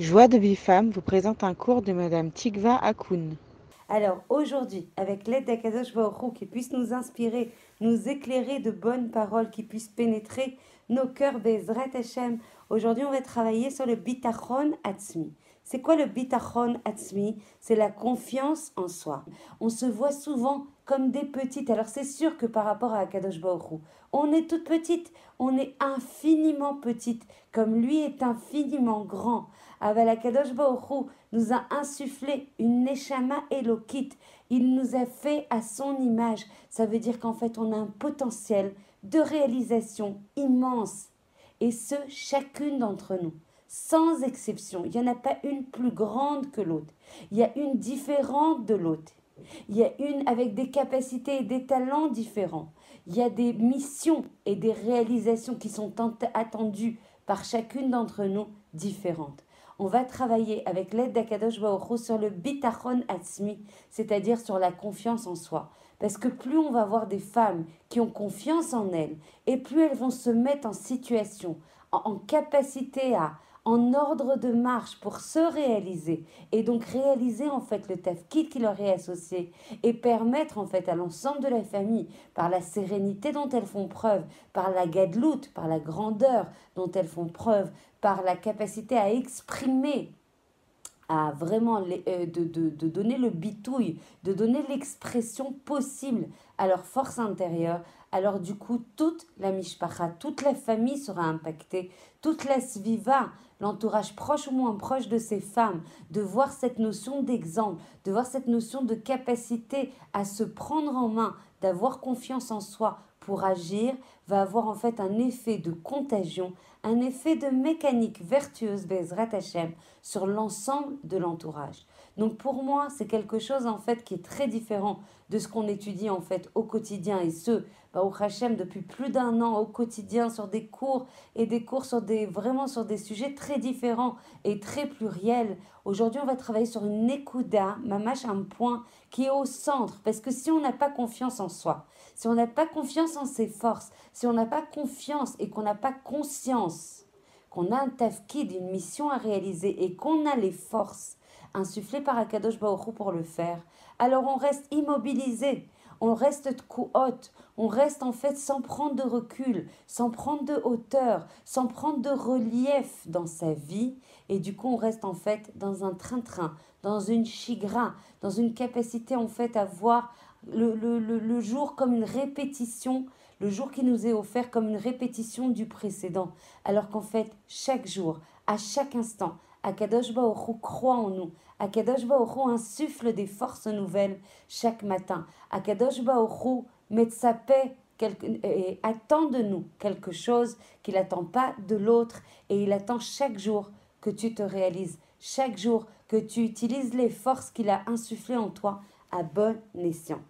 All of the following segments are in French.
Joie de Bifam vous présente un cours de Madame Tikva Akoun. Alors aujourd'hui, avec l'aide d'Akadosh Baruch qui puisse nous inspirer, nous éclairer de bonnes paroles qui puissent pénétrer nos cœurs Bezrat Hashem, aujourd'hui on va travailler sur le Bitachon Atzmi. C'est quoi le Bitachon Atzmi? C'est la confiance en soi. On se voit souvent comme des petites. Alors c'est sûr que par rapport à Akadosh Baruch on est toute petite, on est infiniment petite, comme lui est infiniment grand. Aval Akadosh Baruch nous a insufflé une Neshama Elokit. Il nous a fait à son image. Ça veut dire qu'en fait, on a un potentiel de réalisation immense. Et ce, chacune d'entre nous, sans exception. Il n'y en a pas une plus grande que l'autre. Il y a une différente de l'autre. Il y a une avec des capacités et des talents différents. Il y a des missions et des réalisations qui sont attendues par chacune d'entre nous différentes on va travailler avec l'aide d'Akadosh Baruch sur le bitachon atzmi, c'est-à-dire sur la confiance en soi. Parce que plus on va avoir des femmes qui ont confiance en elles, et plus elles vont se mettre en situation, en capacité à, en ordre de marche pour se réaliser et donc réaliser en fait le tafkid qui leur est associé et permettre en fait à l'ensemble de la famille par la sérénité dont elles font preuve, par la gadloute, par la grandeur dont elles font preuve, par la capacité à exprimer à vraiment euh, de, de, donner le bitouille, de donner l'expression possible à leur force intérieure, alors du coup, toute la mishpacha, toute la famille sera impactée, toute la sviva, l'entourage proche ou moins proche de ces femmes, de voir cette notion d'exemple, de voir cette notion de capacité à se prendre en main, d'avoir confiance en soi pour agir, va avoir en fait un effet de contagion, un effet de mécanique vertueuse, Bezrat Hashem, sur l'ensemble de l'entourage. Donc pour moi, c'est quelque chose en fait qui est très différent de ce qu'on étudie en fait au quotidien et ce, au Hachem depuis plus d'un an au quotidien sur des cours et des cours sur des vraiment sur des sujets très différents et très pluriels. Aujourd'hui, on va travailler sur une écouda, mamache un point qui est au centre parce que si on n'a pas confiance en soi, si on n'a pas confiance en ses forces, si on n'a pas confiance et qu'on n'a pas conscience qu'on a un tafkid, une mission à réaliser et qu'on a les forces insufflé par Akadosh Baruch pour le faire, alors on reste immobilisé, on reste haute, on reste en fait sans prendre de recul, sans prendre de hauteur, sans prendre de relief dans sa vie, et du coup on reste en fait dans un train-train, dans une chigra, dans une capacité en fait à voir le, le, le jour comme une répétition le jour qui nous est offert comme une répétition du précédent, alors qu'en fait, chaque jour, à chaque instant, Akadosh Baoru croit en nous. Akadosh Baoru insuffle des forces nouvelles chaque matin. Akadosh Baoru met sa paix et attend de nous quelque chose qu'il n'attend pas de l'autre et il attend chaque jour que tu te réalises, chaque jour que tu utilises les forces qu'il a insufflées en toi à bon escient.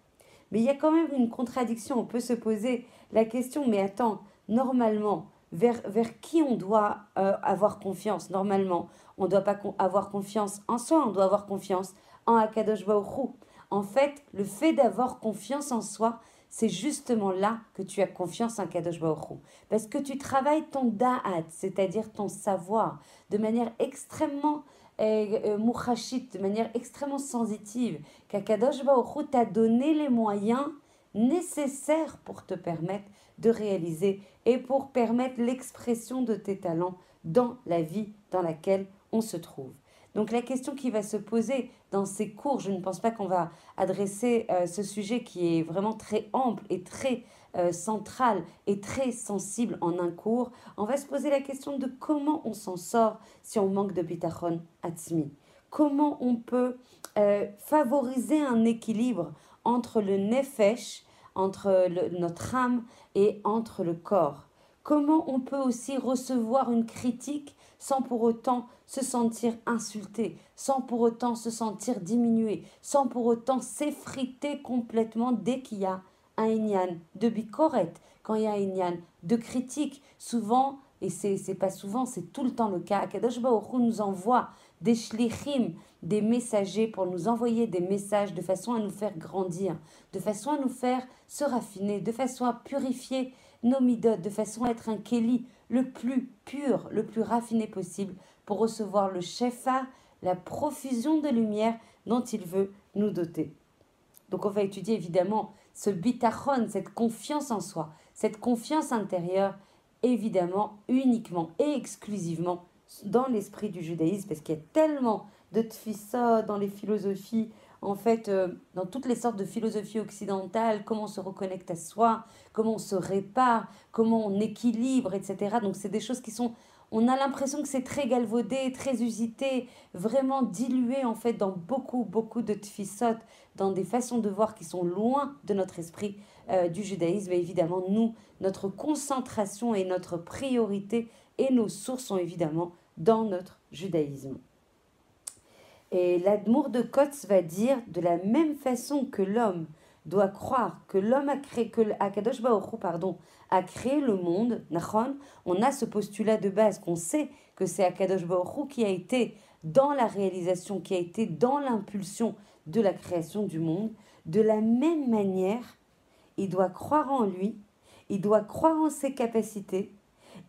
Mais il y a quand même une contradiction, on peut se poser la question, mais attends, normalement, vers, vers qui on doit euh, avoir confiance Normalement, on ne doit pas avoir confiance en soi, on doit avoir confiance en Akadosh Baruch En fait, le fait d'avoir confiance en soi, c'est justement là que tu as confiance en Kadosh Baruch Parce que tu travailles ton da'at, c'est-à-dire ton savoir, de manière extrêmement euh, euh de manière extrêmement sensitive, qu'Akadosh Baruch t'a donné les moyens nécessaires pour te permettre de réaliser et pour permettre l'expression de tes talents dans la vie dans laquelle on se trouve. Donc la question qui va se poser dans ces cours, je ne pense pas qu'on va adresser euh, ce sujet qui est vraiment très ample et très euh, central et très sensible en un cours, on va se poser la question de comment on s'en sort si on manque de bitachon atzmi. Comment on peut euh, favoriser un équilibre entre le nefesh, entre notre âme et entre le corps. Comment on peut aussi recevoir une critique sans pour autant se sentir insulté, sans pour autant se sentir diminué, sans pour autant s'effriter complètement dès qu'il y a un inyan de bicoret, quand il y a un inyan de critique. Souvent, et c'est pas souvent, c'est tout le temps le cas, Akadosh Baruch nous envoie des shlichim, des messagers pour nous envoyer des messages de façon à nous faire grandir, de façon à nous faire se raffiner, de façon à purifier nos midotes, de façon à être un Kéli le plus pur, le plus raffiné possible pour recevoir le shefa, la profusion de lumière dont il veut nous doter. Donc on va étudier évidemment ce bitachon, cette confiance en soi, cette confiance intérieure, évidemment uniquement et exclusivement dans l'esprit du judaïsme, parce qu'il y a tellement de tfissa dans les philosophies, en fait, euh, dans toutes les sortes de philosophies occidentales, comment on se reconnecte à soi, comment on se répare, comment on équilibre, etc. Donc c'est des choses qui sont on a l'impression que c'est très galvaudé, très usité, vraiment dilué en fait dans beaucoup, beaucoup de tfissot, dans des façons de voir qui sont loin de notre esprit euh, du judaïsme. Et évidemment, nous, notre concentration et notre priorité et nos sources sont évidemment dans notre judaïsme. Et l'Admour de Kotz va dire de la même façon que l'homme doit croire que l'homme a créé, que Akadosh Baruch pardon, a créé le monde, on a ce postulat de base qu'on sait que c'est Akadosh Baruch qui a été dans la réalisation, qui a été dans l'impulsion de la création du monde. De la même manière, il doit croire en lui, il doit croire en ses capacités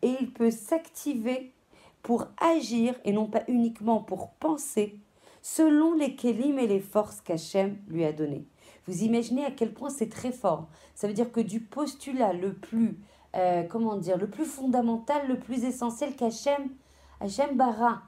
et il peut s'activer pour agir et non pas uniquement pour penser selon les kélim et les forces qu'Hachem lui a données. Vous imaginez à quel point c'est très fort. Ça veut dire que du postulat le plus, euh, comment dire, le plus fondamental, le plus essentiel qu'Hachem, Hachem bara.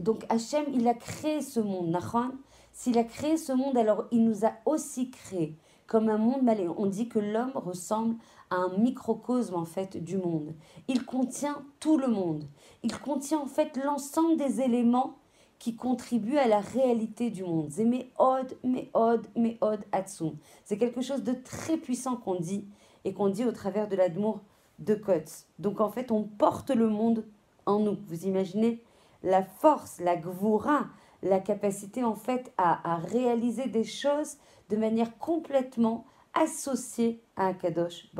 Donc Hachem, il a créé ce monde, Nachon. S'il a créé ce monde, alors il nous a aussi créé comme un monde. On dit que l'homme ressemble à un microcosme en fait du monde. Il contient tout le monde. Il contient en fait l'ensemble des éléments qui contribue à la réalité du monde. C'est od, od, od, atsum. C'est quelque chose de très puissant qu'on dit et qu'on dit au travers de l'amour de Kotz. Donc en fait, on porte le monde en nous. Vous imaginez la force, la gvoura, la capacité en fait à, réaliser des choses de manière complètement associée à un Kadosh.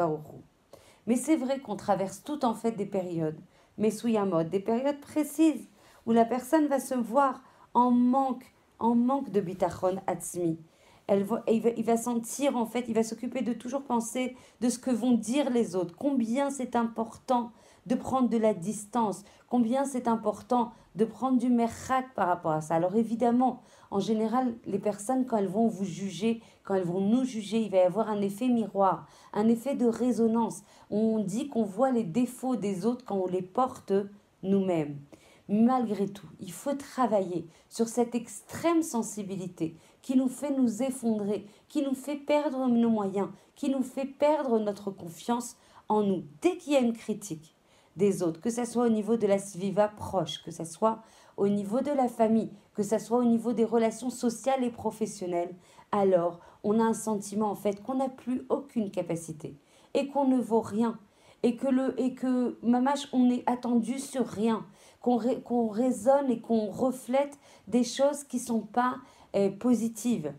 Mais c'est vrai qu'on traverse tout en fait des périodes, mais sous mode, des périodes précises où la personne va se voir en manque, en manque de bitachon atzmi. Elle va, il, va, sentir, en fait, il va s'occuper de toujours penser de ce que vont dire les autres, combien c'est important de prendre de la distance, combien c'est important de prendre du merchat par rapport à ça. Alors évidemment, en général, les personnes, quand elles vont vous juger, quand elles vont nous juger, il va y avoir un effet miroir, un effet de résonance. On dit qu'on voit les défauts des autres quand on les porte nous-mêmes malgré tout, il faut travailler sur cette extrême sensibilité qui nous fait nous effondrer, qui nous fait perdre nos moyens, qui nous fait perdre notre confiance en nous. Dès qu'il y a une critique des autres, que ce soit au niveau de la sviva proche, que ce soit au niveau de la famille, que ce soit au niveau des relations sociales et professionnelles, alors on a un sentiment en fait qu'on n'a plus aucune capacité et qu'on ne vaut rien et que le et que mamache on est attendu sur rien qu'on raisonne et qu'on reflète des choses qui ne sont pas euh, positives.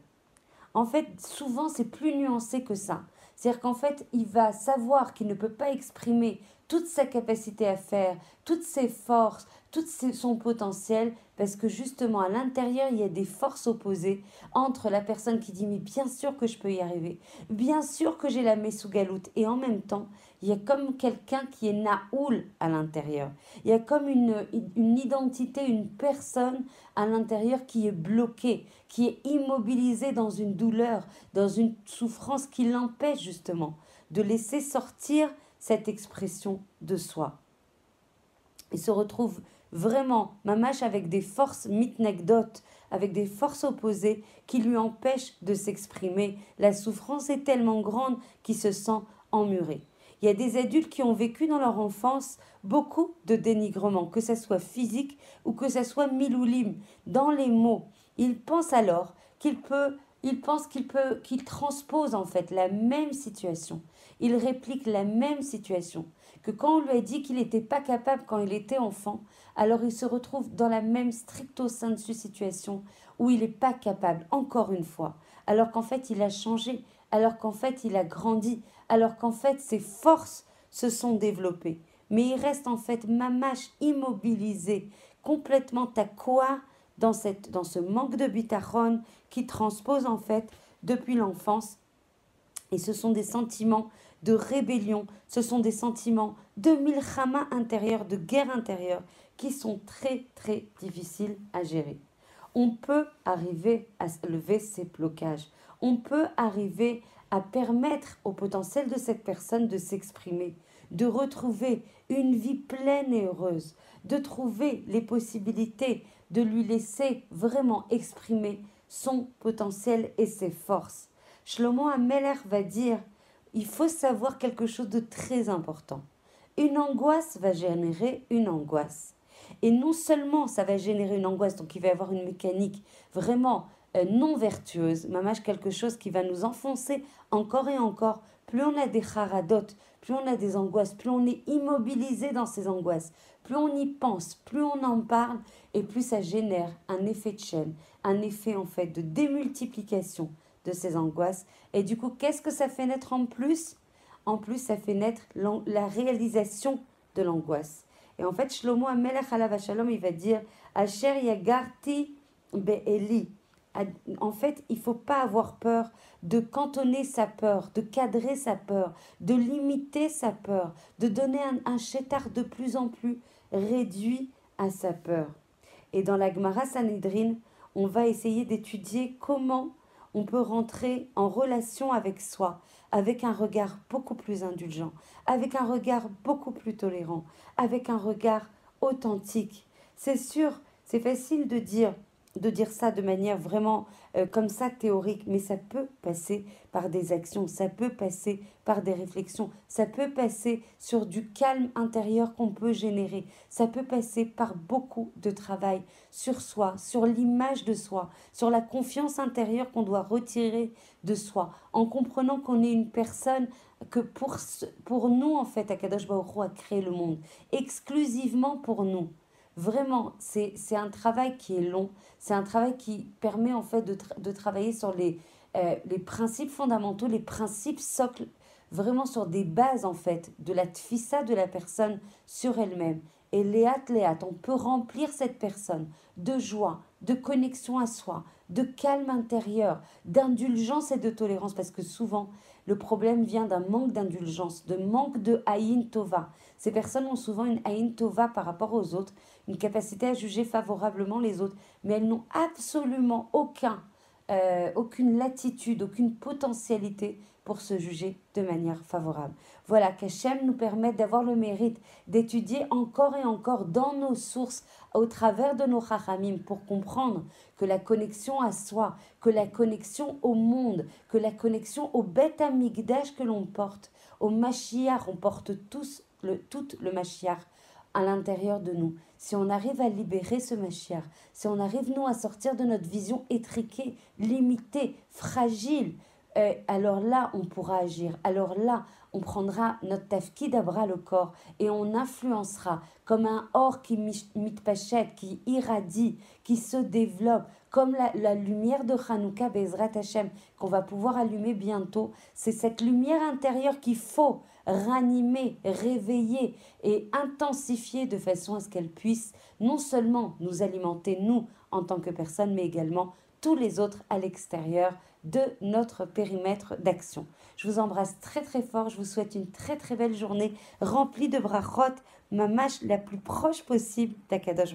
En fait, souvent, c'est plus nuancé que ça. C'est-à-dire qu'en fait, il va savoir qu'il ne peut pas exprimer toute sa capacité à faire, toutes ses forces, tout son potentiel, parce que justement à l'intérieur, il y a des forces opposées entre la personne qui dit mais bien sûr que je peux y arriver, bien sûr que j'ai la galoute, et en même temps, il y a comme quelqu'un qui est naoul à l'intérieur. Il y a comme une, une identité, une personne à l'intérieur qui est bloquée, qui est immobilisée dans une douleur, dans une souffrance qui l'empêche justement de laisser sortir cette expression de soi. Il se retrouve vraiment, Mamache, avec des forces mitnegdotes, avec des forces opposées qui lui empêchent de s'exprimer. La souffrance est tellement grande qu'il se sent emmuré. Il y a des adultes qui ont vécu dans leur enfance beaucoup de dénigrement, que ce soit physique ou que ce soit miloulim, dans les mots. Ils pensent alors qu'il peut, il pense qu'il transpose en fait la même situation il réplique la même situation, que quand on lui a dit qu'il n'était pas capable quand il était enfant, alors il se retrouve dans la même stricto sensu situation où il n'est pas capable, encore une fois, alors qu'en fait il a changé, alors qu'en fait il a grandi, alors qu'en fait ses forces se sont développées. Mais il reste en fait mamache immobilisé, complètement à quoi dans, cette, dans ce manque de bitachon qui transpose en fait depuis l'enfance. Et ce sont des sentiments de rébellion. Ce sont des sentiments de milchama intérieur, de guerre intérieure, qui sont très très difficiles à gérer. On peut arriver à lever ces blocages. On peut arriver à permettre au potentiel de cette personne de s'exprimer, de retrouver une vie pleine et heureuse, de trouver les possibilités de lui laisser vraiment exprimer son potentiel et ses forces. Shlomo Ameler va dire il faut savoir quelque chose de très important. Une angoisse va générer une angoisse. Et non seulement ça va générer une angoisse, donc il va y avoir une mécanique vraiment euh, non vertueuse, mamage quelque chose qui va nous enfoncer encore et encore. Plus on a des haradotes, plus on a des angoisses, plus on est immobilisé dans ces angoisses, plus on y pense, plus on en parle, et plus ça génère un effet de chaîne, un effet en fait de démultiplication de ces angoisses. Et du coup, qu'est-ce que ça fait naître en plus? En plus, ça fait naître la réalisation de l'angoisse. Et en fait, Shlomo Amelech Shalom, il va dire Asher Yagarti Be'eli. En fait, il faut pas avoir peur de cantonner sa peur, de cadrer sa peur, de limiter sa peur, de donner un, un chétard de plus en plus réduit à sa peur. Et dans la Gemara Sanhedrin, on va essayer d'étudier comment on peut rentrer en relation avec soi, avec un regard beaucoup plus indulgent, avec un regard beaucoup plus tolérant, avec un regard authentique. C'est sûr, c'est facile de dire de dire ça de manière vraiment euh, comme ça théorique, mais ça peut passer par des actions, ça peut passer par des réflexions, ça peut passer sur du calme intérieur qu'on peut générer, ça peut passer par beaucoup de travail sur soi, sur l'image de soi, sur la confiance intérieure qu'on doit retirer de soi, en comprenant qu'on est une personne que pour, pour nous, en fait, Akadosh Baruch a créé le monde, exclusivement pour nous. Vraiment, c'est un travail qui est long, c'est un travail qui permet en fait de, de travailler sur les, euh, les principes fondamentaux, les principes socles, vraiment sur des bases en fait de la tfissa de la personne sur elle-même. Et léat, léat, on peut remplir cette personne de joie, de connexion à soi, de calme intérieur, d'indulgence et de tolérance, parce que souvent, le problème vient d'un manque d'indulgence, de manque de haïn tova. Ces personnes ont souvent une haïn tova par rapport aux autres, une capacité à juger favorablement les autres, mais elles n'ont absolument aucun, euh, aucune latitude, aucune potentialité pour se juger de manière favorable. Voilà, qu'Hachem nous permet d'avoir le mérite d'étudier encore et encore dans nos sources, au travers de nos chachamim, pour comprendre que la connexion à soi, que la connexion au monde, que la connexion au Beth Amigdash que l'on porte, au Mashiach, on porte tous le, tout le Mashiach à l'intérieur de nous. Si on arrive à libérer ce Mashiach, si on arrive nous à sortir de notre vision étriquée, limitée, fragile, euh, alors là, on pourra agir. Alors là, on prendra notre tafkid le corps et on influencera comme un or qui mitpachet, qui irradie, qui se développe, comme la, lumière de Hanouka Bezrat Hashem qu'on va pouvoir allumer bientôt. C'est cette lumière intérieure qu'il faut ranimer, réveiller et intensifier de façon à ce qu'elle puisse non seulement nous alimenter, nous, en tant que personnes, mais également tous les autres à l'extérieur de notre périmètre d'action. Je vous embrasse très très fort, je vous souhaite une très très belle journée remplie de brachot, ma mâche la plus proche possible d'Akadosh